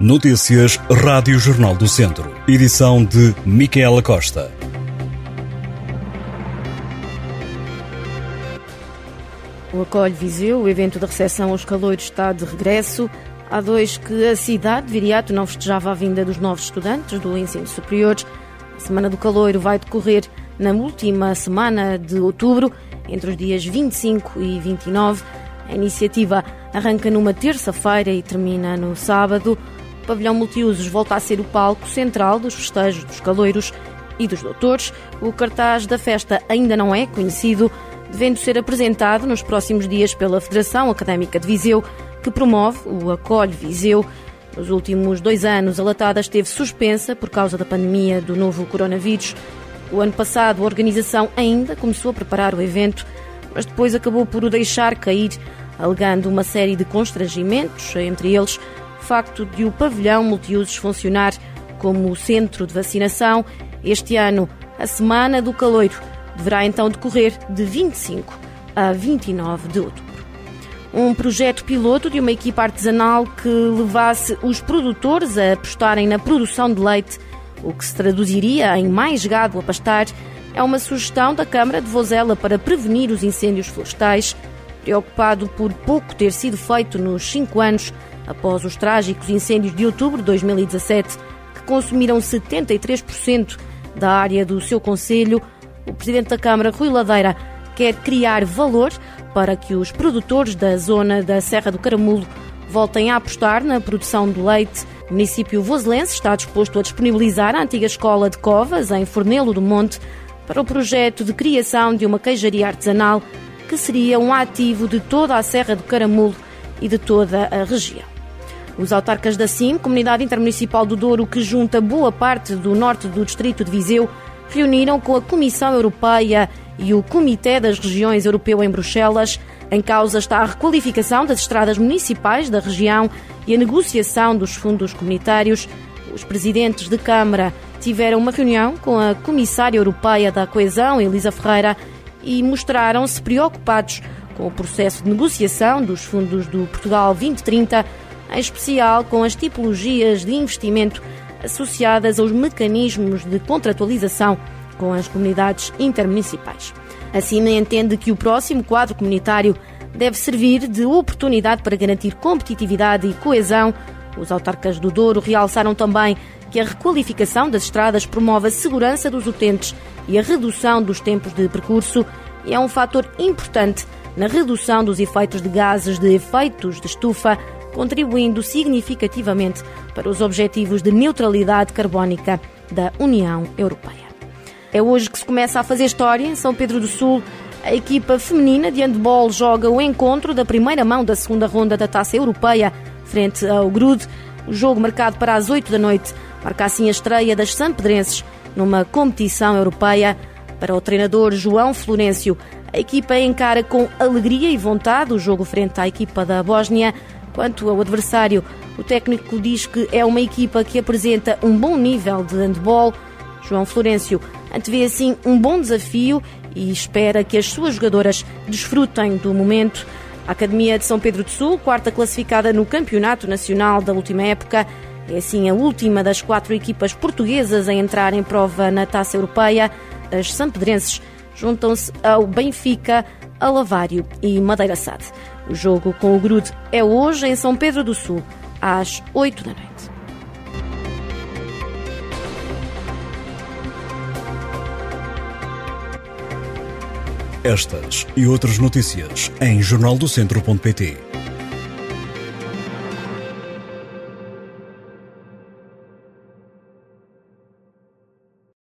Notícias Rádio Jornal do Centro. Edição de Micaela Costa. O Acolhe Viseu, o evento de recepção aos caloiros, está de regresso. Há dois que a cidade de Viriato não festejava a vinda dos novos estudantes do ensino superior. A Semana do Caloiro vai decorrer na última semana de outubro, entre os dias 25 e 29. A iniciativa arranca numa terça-feira e termina no sábado. Pavilhão multiusos volta a ser o palco central dos festejos dos caloiros e dos doutores. O cartaz da festa ainda não é conhecido, devendo ser apresentado nos próximos dias pela Federação Académica de Viseu, que promove o Acolhe Viseu. Nos últimos dois anos, a latada esteve suspensa por causa da pandemia do novo coronavírus. O ano passado, a organização ainda começou a preparar o evento, mas depois acabou por o deixar cair, alegando uma série de constrangimentos, entre eles facto de o pavilhão multiusos funcionar como centro de vacinação. Este ano, a Semana do Caloiro deverá então decorrer de 25 a 29 de outubro. Um projeto piloto de uma equipa artesanal que levasse os produtores a apostarem na produção de leite o que se traduziria em mais gado a pastar, é uma sugestão da Câmara de Vozela para prevenir os incêndios florestais, preocupado por pouco ter sido feito nos cinco anos após os trágicos incêndios de outubro de 2017, que consumiram 73% da área do seu Conselho. O Presidente da Câmara, Rui Ladeira, quer criar valor para que os produtores da zona da Serra do Caramulo voltem a apostar na produção de leite o município voselense está disposto a disponibilizar a antiga escola de Covas, em Fornelo do Monte, para o projeto de criação de uma queijaria artesanal que seria um ativo de toda a Serra do Caramulo e de toda a região. Os autarcas da CIM, Comunidade Intermunicipal do Douro, que junta boa parte do norte do distrito de Viseu, reuniram com a Comissão Europeia e o Comitê das Regiões Europeu em Bruxelas em causa está a requalificação das estradas municipais da região e a negociação dos fundos comunitários. Os presidentes de Câmara tiveram uma reunião com a Comissária Europeia da Coesão, Elisa Ferreira, e mostraram-se preocupados com o processo de negociação dos fundos do Portugal 2030, em especial com as tipologias de investimento associadas aos mecanismos de contratualização com as comunidades intermunicipais. Assim, entende que o próximo quadro comunitário deve servir de oportunidade para garantir competitividade e coesão. Os autarcas do Douro realçaram também que a requalificação das estradas promove a segurança dos utentes e a redução dos tempos de percurso e é um fator importante na redução dos efeitos de gases de efeitos de estufa, contribuindo significativamente para os objetivos de neutralidade carbónica da União Europeia. É hoje que se começa a fazer história em São Pedro do Sul. A equipa feminina de handball joga o encontro da primeira mão da segunda ronda da Taça Europeia frente ao Grude. O jogo marcado para as 8 da noite marca assim a estreia das Sampedrenses numa competição europeia. Para o treinador João Florencio, a equipa encara com alegria e vontade o jogo frente à equipa da Bósnia. Quanto ao adversário, o técnico diz que é uma equipa que apresenta um bom nível de handball. João Florencio antevê assim um bom desafio e espera que as suas jogadoras desfrutem do momento. A Academia de São Pedro do Sul, quarta classificada no Campeonato Nacional da última época, é assim a última das quatro equipas portuguesas a entrar em prova na Taça Europeia. As sampedrenses juntam-se ao Benfica, Alavário e Madeira Sade. O jogo com o Grude é hoje em São Pedro do Sul, às 8 da noite. Estas e outras notícias em jornaldocentro.pt.